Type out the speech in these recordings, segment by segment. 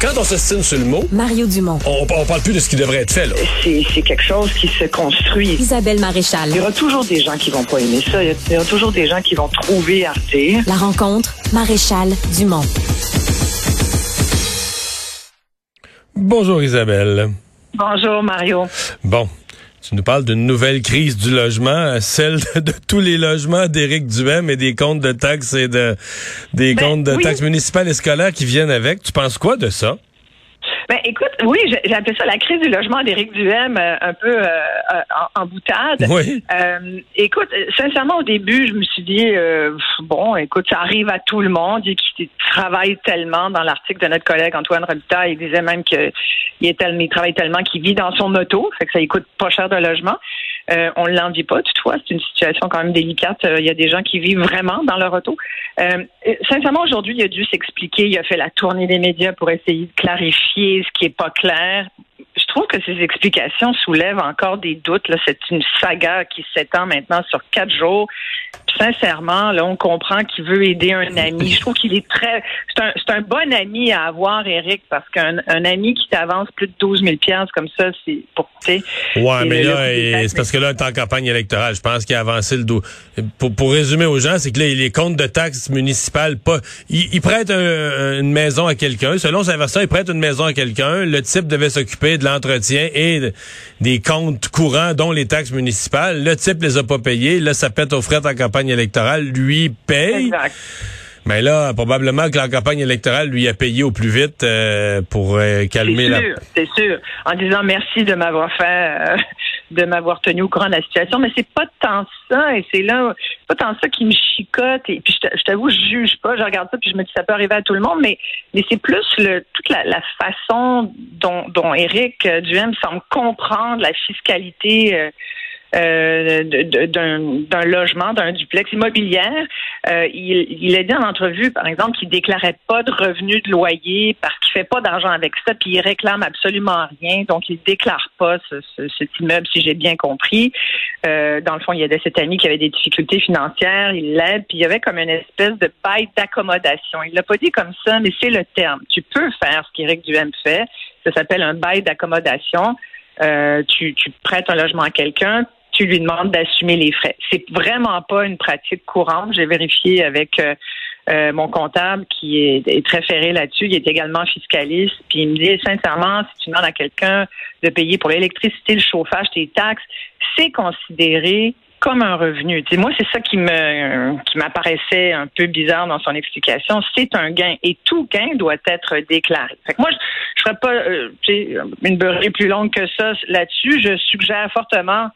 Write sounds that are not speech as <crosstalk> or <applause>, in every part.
Quand on s'estime sur le mot, Mario Dumont. on, on parle plus de ce qui devrait être fait. Là. C'est c'est quelque chose qui se construit. Isabelle Maréchal. Il y aura toujours des gens qui vont pas aimer ça. Il y aura toujours des gens qui vont trouver à redire. La rencontre, Maréchal Dumont. Bonjour Isabelle. Bonjour Mario. Bon, tu nous parles d'une nouvelle crise du logement, euh, celle de, de tous les logements d'Éric Duhem et des comptes de taxes et de des Ben, comptes de oui. taxes municipales et scolaires qui viennent avec. Tu penses quoi de ça? Ben écoute, oui, j'ai appelé ça la crise du logement d'Éric Duhem, euh, un peu euh, euh, en, en boutade. Oui. Euh, écoute, euh, sincèrement, au début, je me suis dit, euh, bon, écoute, ça arrive à tout le monde. Il qui travaille tellement dans l'article de notre collègue Antoine Robitaille, il disait même que il, travaille tellement qu'il vit dans son auto, fait que ça coûte pas cher de logement. Euh, on ne l'envie pas, toutefois, c'est une situation quand même délicate. Euh, Il y a des gens qui vivent vraiment dans leur auto. Euh, sincèrement, aujourd'hui, il a dû s'expliquer. Il a fait la tournée des médias pour essayer de clarifier ce qui est pas clair. Je trouve que ces explications soulèvent encore des doutes. C'est une saga qui s'étend maintenant sur quatre jours. Sincèrement, là, on comprend qu'il veut aider un <laughs> ami. Je trouve qu'il est très, c'est un, c'est un bon ami à avoir, Eric, parce qu'un un ami qui t'avance plus de 12 000 piastres comme ça, c'est pour, tu Ouais, mais là, c'est parce que là, on est en campagne électorale. Je pense qu'il a avancé le dos. Pour, pour résumer aux gens, c'est que là, les comptes de taxes municipales, pas, il, il prête un- une maison à quelqu'un. Selon sa version, il prête une maison à quelqu'un. Le type devait s'occuper de l'entretien et de- des comptes courants, dont les taxes municipales. Le type les a pas payés. Là, ça pète aux frettes en campagne électorale. Lui paye. Exact. Mais là, probablement que la campagne électorale lui a payé au plus vite euh, pour euh, calmer C'est la... sûr, c'est sûr. En disant merci de m'avoir fait, euh, de m'avoir tenu au courant de la situation, mais c'est pas tant ça, et c'est là, c'est pas tant ça qui me chicote. Et puis je t'a- je t'avoue, je juge pas, je regarde ça, puis je me dis ça peut arriver à tout le monde, mais mais c'est plus le toute la, la façon dont dont Éric Duhem semble comprendre la fiscalité. Euh, d'un logement, d'un duplex immobilière. Euh, il, il a dit en entrevue, par exemple, qu'il déclarait pas de revenus de loyer parce qu'il fait pas d'argent avec ça, puis il réclame absolument rien, donc il déclare pas ce, ce- cet immeuble, si j'ai bien compris. Euh, dans le fond, il y avait cet ami qui avait des difficultés financières, il l'aide, puis il y avait comme une espèce de bail d'accommodation. Il l'a pas dit comme ça, mais c'est le terme. Tu peux faire ce qu'Éric Duhem fait. Ça s'appelle un bail d'accommodation. Euh, tu, tu prêtes un logement à quelqu'un, tu lui demandes d'assumer les frais. C'est vraiment pas une pratique courante. J'ai vérifié avec euh, euh, mon comptable qui est, très ferré là-dessus. Il est également fiscaliste. Puis il me dit sincèrement, si tu demandes à quelqu'un de payer pour l'électricité, le chauffage, tes taxes, c'est considéré comme un revenu. Moi, c'est ça qui me qui m'apparaissait un peu bizarre dans son explication. C'est un gain et tout gain doit être déclaré. Fait que moi, je, je ferais pas euh, une beurrée plus longue que ça là-dessus. Je suggère fortement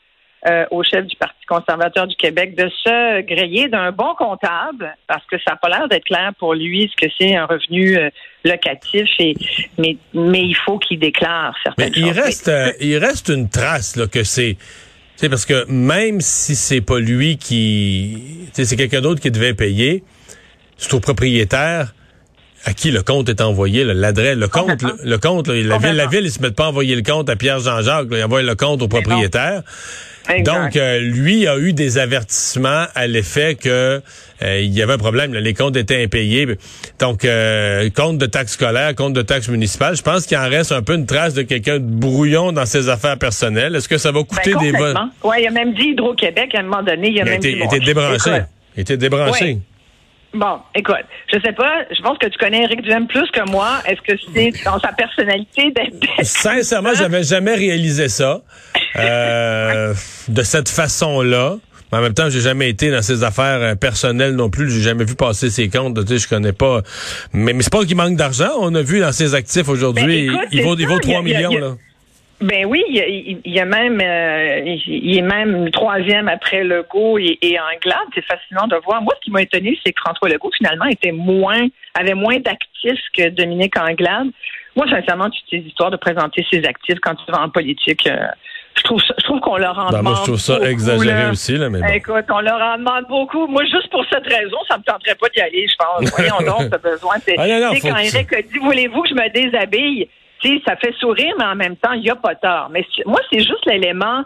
euh, au chef du Parti conservateur du Québec de se griller d'un bon comptable parce que ça n'a pas l'air d'être clair pour lui ce que c'est un revenu euh, locatif et mais mais il faut qu'il déclare Mais certaines il choses. reste, euh, il reste une trace là, que c'est. Sais, parce que même si c'est pas lui qui. C'est quelqu'un d'autre qui devait payer, c'est au propriétaire à qui le compte est envoyé, l'adresse, le compte, le, le compte, là, la ville, la ville, ils se mettent pas à envoyer le compte à Pierre Jean-Jacques, ils envoient le compte au Mais propriétaire. Exact. Donc, euh, lui a eu des avertissements à l'effet que euh, il y avait un problème. là, les comptes étaient impayés. Donc, euh, compte de taxes scolaires, compte de taxes municipales. Je pense qu'il en reste un peu une trace de quelqu'un de brouillon dans ses affaires personnelles. Est-ce que ça va coûter Ben, des votes? Ouais, il a même dit Hydro-Québec à un moment donné. Il a Il a même été, dit il était débranché. Il était débranché. Bon, écoute, je sais pas, je pense que tu connais Eric Duhem plus que moi. Est-ce que c'est dans sa personnalité d'être... Sincèrement, j'avais jamais réalisé ça euh, de cette façon-là. Mais en même temps, j'ai jamais été dans ses affaires euh, personnelles non plus. J'ai jamais vu passer ses comptes. Tu sais, je connais pas. Mais, mais c'est pas qu'il manque d'argent. On a vu dans ses actifs aujourd'hui, Ben, il, vaut, il vaut Il y a- 3 il y a- millions. a- là. Ben oui, il y a, il y a même, euh, il est même troisième après Legault et, et Anglade. C'est fascinant de voir. Moi, ce qui m'a étonné, c'est que François Legault, finalement, était moins, avait moins d'actifs que Dominique Anglade. Moi, sincèrement, toutes ces histoires de présenter ses actifs quand tu vas en politique, euh, je trouve, ça- je trouve qu'on leur en Ben, demande moi, je trouve ça beaucoup, exagéré là. aussi. Là, mais bon. Écoute, on leur en demande beaucoup. Moi, juste pour cette raison, ça me tenterait pas d'y aller, je pense. Voyons donc, <laughs> t'as besoin. C'est, Ah, non, non, quand Eric a dit, voulez-vous que je me déshabille? Tu sais, ça fait sourire, mais en même temps, il n'y a pas tort. Mais moi, c'est juste l'élément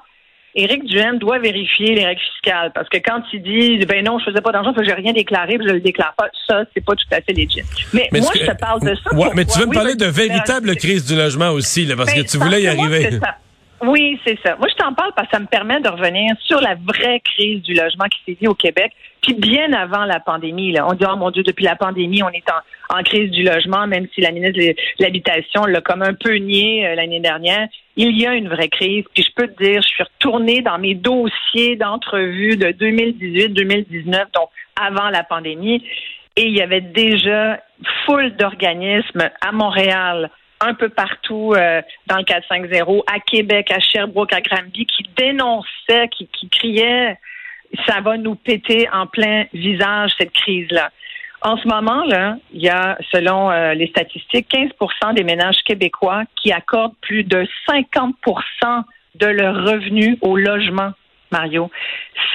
Éric Duhem doit vérifier les règles fiscales parce que quand il dit ben non, je faisais pas d'argent, que j'ai rien déclaré, je le déclare pas, ça c'est pas tout à fait légitime. Mais, moi je te parle de ça. Ouais, mais tu veux me parler de véritable crise du logement aussi là, parce que ben, tu voulais y arriver. Oui, c'est ça. Moi, je t'en parle parce que ça me permet de revenir sur la vraie crise du logement qui s'est dit au Québec, puis bien avant la pandémie. Là. On dit, oh mon Dieu, depuis la pandémie, on est en, crise du logement, même si la ministre de l'Habitation l'a comme un peu nié euh, l'année dernière. Il y a une vraie crise. Puis je peux te dire, je suis retournée dans mes dossiers d'entrevue de 2018-2019, donc avant la pandémie, et il y avait déjà foule d'organismes à Montréal, un peu partout euh, dans le 450, à Québec, à Sherbrooke, à Granby, qui dénonçaient, qui, qui criaient ça va nous péter en plein visage cette crise-là. En ce moment-là, il y a, selon euh, les statistiques, 15% des ménages québécois qui accordent plus de 50% de leur revenu au logement, Mario.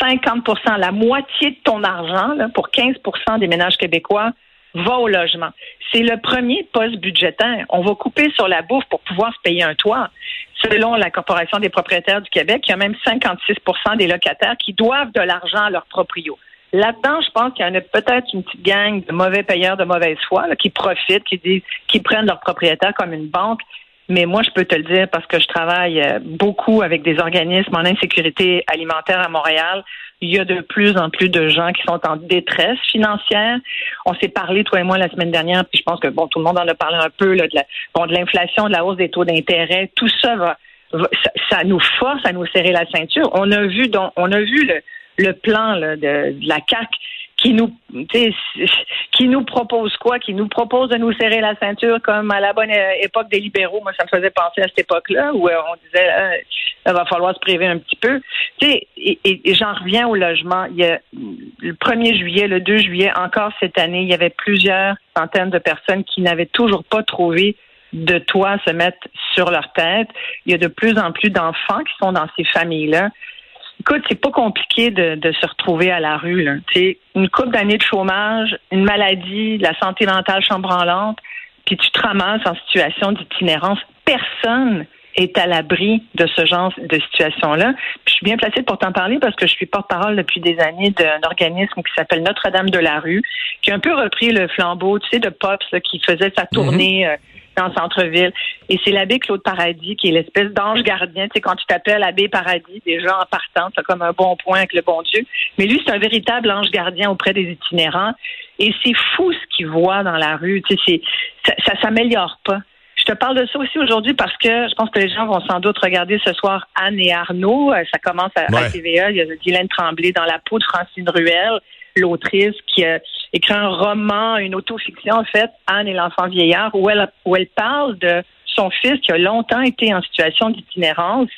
50% la moitié de ton argent, là, pour 15% des ménages québécois, va au logement. C'est le premier poste budgétaire. On va couper sur la bouffe pour pouvoir se payer un toit. Selon la Corporation des propriétaires du Québec, il y a même 56% des locataires qui doivent de l'argent à leurs proprios. Là-dedans, je pense qu'il y en a peut-être une petite gang de mauvais payeurs de mauvaise foi qui profitent, qui disent, qui prennent leurs propriétaires comme une banque. Mais moi, je peux te le dire parce que je travaille euh, beaucoup avec des organismes en insécurité alimentaire à Montréal il y a de plus en plus de gens qui sont en détresse financière. On s'est parlé, toi et moi, la semaine dernière, puis je pense que bon, tout le monde en a parlé un peu là, de la, bon, de l'inflation, de la hausse des taux d'intérêt. Tout ça va, ça, nous force à nous serrer la ceinture. On a vu, donc, on a vu le, le plan là, de, de la CAC qui nous qui nous propose quoi? Qui nous propose de nous serrer la ceinture comme à la bonne époque des libéraux. Moi, ça me faisait penser à cette époque-là où euh, on disait euh, il va falloir se priver un petit peu. et, et j'en reviens au logement. Il y a le 1er juillet, le 2 juillet, encore cette année, il y avait plusieurs centaines de personnes qui n'avaient toujours pas trouvé de toit se mettre sur leur tête. Il y a de plus en plus d'enfants qui sont dans ces familles-là. Écoute, c'est pas compliqué de, se retrouver à la rue. Là. une couple d'années de chômage, une maladie, la santé mentale chambranlante, puis tu te ramasses en situation d'itinérance. Personne est à l'abri de ce genre de situation-là. je suis bien placée pour t'en parler parce que je suis porte-parole depuis des années d'un organisme qui s'appelle Notre-Dame de la rue, qui a un peu repris le flambeau, tu sais, de Pops qui faisait sa tournée. Mm-hmm. Euh, dans le centre-ville. Et c'est l'abbé Claude Paradis qui est l'espèce d'ange gardien. Tu sais, quand tu t'appelles l'abbé Paradis, déjà en partant, c'est comme un bon point avec le bon Dieu. Mais lui, c'est un véritable ange gardien auprès des itinérants. Et c'est fou ce qu'il voit dans la rue. Tu sais, ça, ça s'améliore pas. Je te parle de ça aussi aujourd'hui parce que je pense que les gens vont sans doute regarder ce soir Anne et Arnaud. Euh, ça commence à, à TVA. Il y a Guylaine Tremblay dans la peau de Francine Ruel, l'autrice qui a écrit un roman, une autofiction en fait, Anne et l'enfant vieillard, où elle, où elle parle de son fils qui a longtemps été en situation d'itinérance.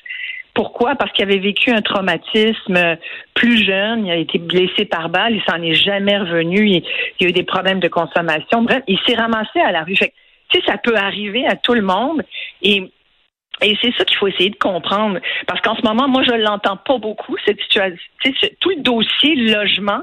Pourquoi? Parce qu'il avait vécu un traumatisme plus jeune, il a été blessé par balle, il s'en est jamais revenu, il, il, a eu des problèmes de consommation. Bref, il s'est ramassé à la rue. Fait tu sais, ça peut arriver à tout le monde. Et et c'est ça qu'il faut essayer de comprendre. Parce qu'en ce moment, moi, je l'entends pas beaucoup, cette situation. Tout le dossier logement,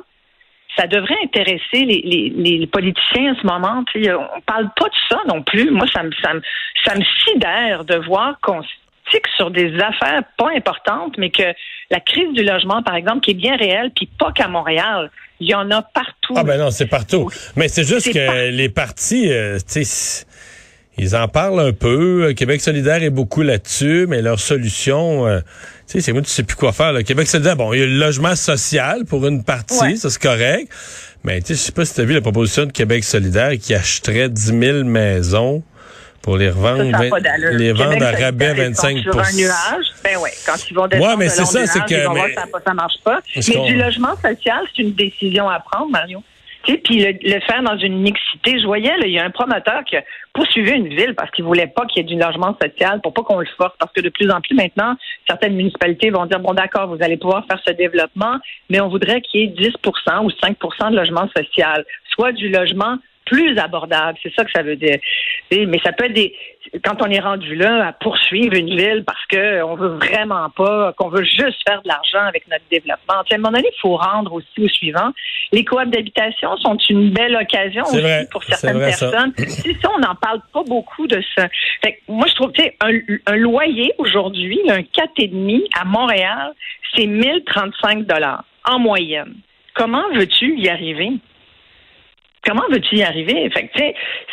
ça devrait intéresser les, les, politiciens en ce moment. On parle pas de ça non plus. Moi, ça me, ça me, ça me sidère de voir qu'on tique sur des affaires pas importantes, mais que la crise du logement, par exemple, qui est bien réelle, puis pas qu'à Montréal. Il y en a partout. Ah ben non, c'est partout. Mais c'est juste que les partis, euh, tu sais ils en parlent un peu. Québec solidaire est beaucoup là-dessus, mais leur solution, euh, tu sais, c'est moi, tu sais plus quoi faire. Québec solidaire, bon, il y a le logement social pour une partie, ça c'est correct. Mais tu sais, je sais pas si tu as vu la proposition de Québec solidaire qui achèterait 10 000 maisons pour les revendre, les vendre à rabais 25 sur un nuage, ben ouais, quand ils vont descendre ouais, mais c'est ça, c'est que mais... voir, ça, ça marche pas. Mais du logement social, c'est une décision à prendre, Mario puis le, faire dans une mixité. Je voyais, il y a un promoteur qui a poursuivi une ville parce qu'il voulait pas qu'il y ait du logement social pour pas qu'on le force. Parce que de plus en plus maintenant, certaines municipalités vont dire, bon d'accord, vous allez pouvoir faire ce développement, mais on voudrait qu'il y ait 10% ou 5% de logement social, soit du logement plus abordable. C'est ça que ça veut dire. Mais ça peut être des quand on est rendu là à poursuivre une ville parce que on veut vraiment pas, qu'on veut juste faire de l'argent avec notre développement. à un moment donné, il faut rendre aussi au suivant. Les coop d'habitation sont une belle occasion aussi pour certaines personnes. Si ça, on n'en parle pas beaucoup de ça. Fait moi, je trouve, que un, un loyer aujourd'hui, un 4,5 à Montréal, c'est 1035 dollars en moyenne. Comment veux-tu y arriver? Comment veux-tu y arriver? Fait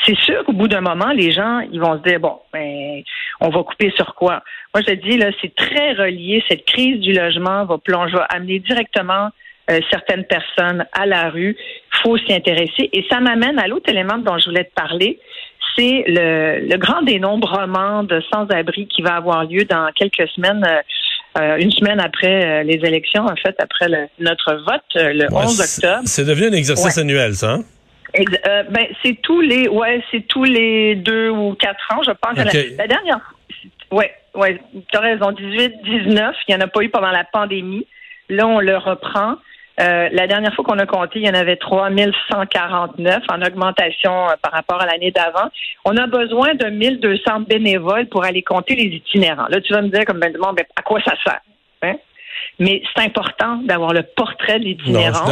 c'est sûr qu'au bout d'un moment, les gens, ils vont se dire, bon, ben, on va couper sur quoi? Moi, je te dis, là, c'est très relié. Cette crise du logement va plonger, va amener directement euh, certaines personnes à la rue. Il faut s'y intéresser. Et ça m'amène à l'autre élément dont je voulais te parler. C'est le, le grand dénombrement de sans-abri qui va avoir lieu dans quelques semaines. Euh, euh, une semaine après les élections, en fait, après notre vote, le 11 octobre. C'est devenu un exercice annuel, ça. Hein? Euh, ben, c'est tous les, ouais, c'est tous les deux ou quatre ans, je pense. La, dernière, ouais, ouais, as raison, 18, 19, il n'y en a pas eu pendant la pandémie. Là, on le reprend. Euh, la dernière fois qu'on a compté, il y en avait 3149 en augmentation euh, par rapport à l'année d'avant. On a besoin de 1200 bénévoles pour aller compter les itinérants. Là, tu vas me dire comme ben, ben à quoi ça sert? Hein? Mais c'est important d'avoir le portrait de l'itinérant.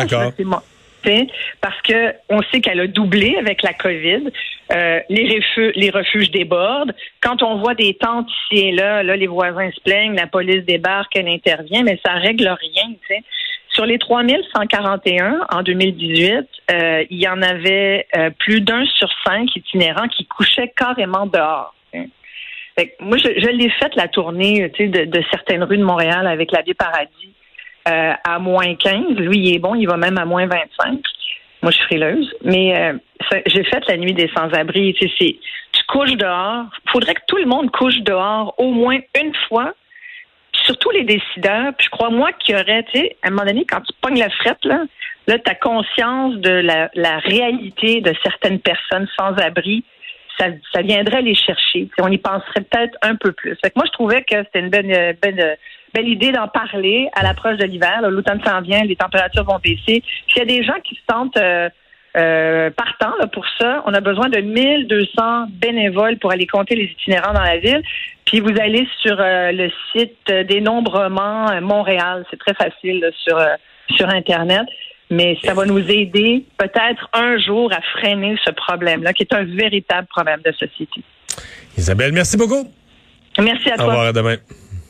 Parce que on sait qu'elle a doublé avec la COVID. Euh, les, refuges, débordent. Quand on voit des tentes ici et là, là, les voisins se plaignent, la police débarque, elle intervient, mais ça règle rien. Sur les 3141 en 2018, euh, il y en avait euh, plus d'un sur cinq itinérants qui couchaient carrément dehors. moi, je, l'ai fait la tournée de, de certaines rues de Montréal avec la vie Paradis euh, à moins 15. Lui, il est bon, il va même à moins 25. Moi, je suis frileuse. Mais euh, j'ai fait la nuit des sans-abri. Tu, sais, tu couches dehors. Il faudrait que tout le monde couche dehors au moins une fois. surtout les décideurs. Puis je crois, moi, qu'il y aurait, tu sais, à un moment donné, quand tu pognes la frette, là, là tu as conscience de la, la réalité de certaines personnes sans-abri ça, viendrait les chercher. on y penserait peut-être un peu plus. moi, je trouvais que c'était une belle, belle, belle idée d'en parler à l'approche de l'hiver. L'automne s'en vient, les températures vont baisser. S'il y a des gens qui se sentent euh, euh, partants pour ça, on a besoin de 1200 bénévoles pour aller compter les itinérants dans la ville. Puis vous allez sur euh, le site Dénombrement Montréal. C'est très facile sur, sur Internet mais ça va nous aider peut-être un jour à freiner ce problème-là, qui est un véritable problème de société. Isabelle, merci beaucoup. Merci à toi. Au revoir, à demain.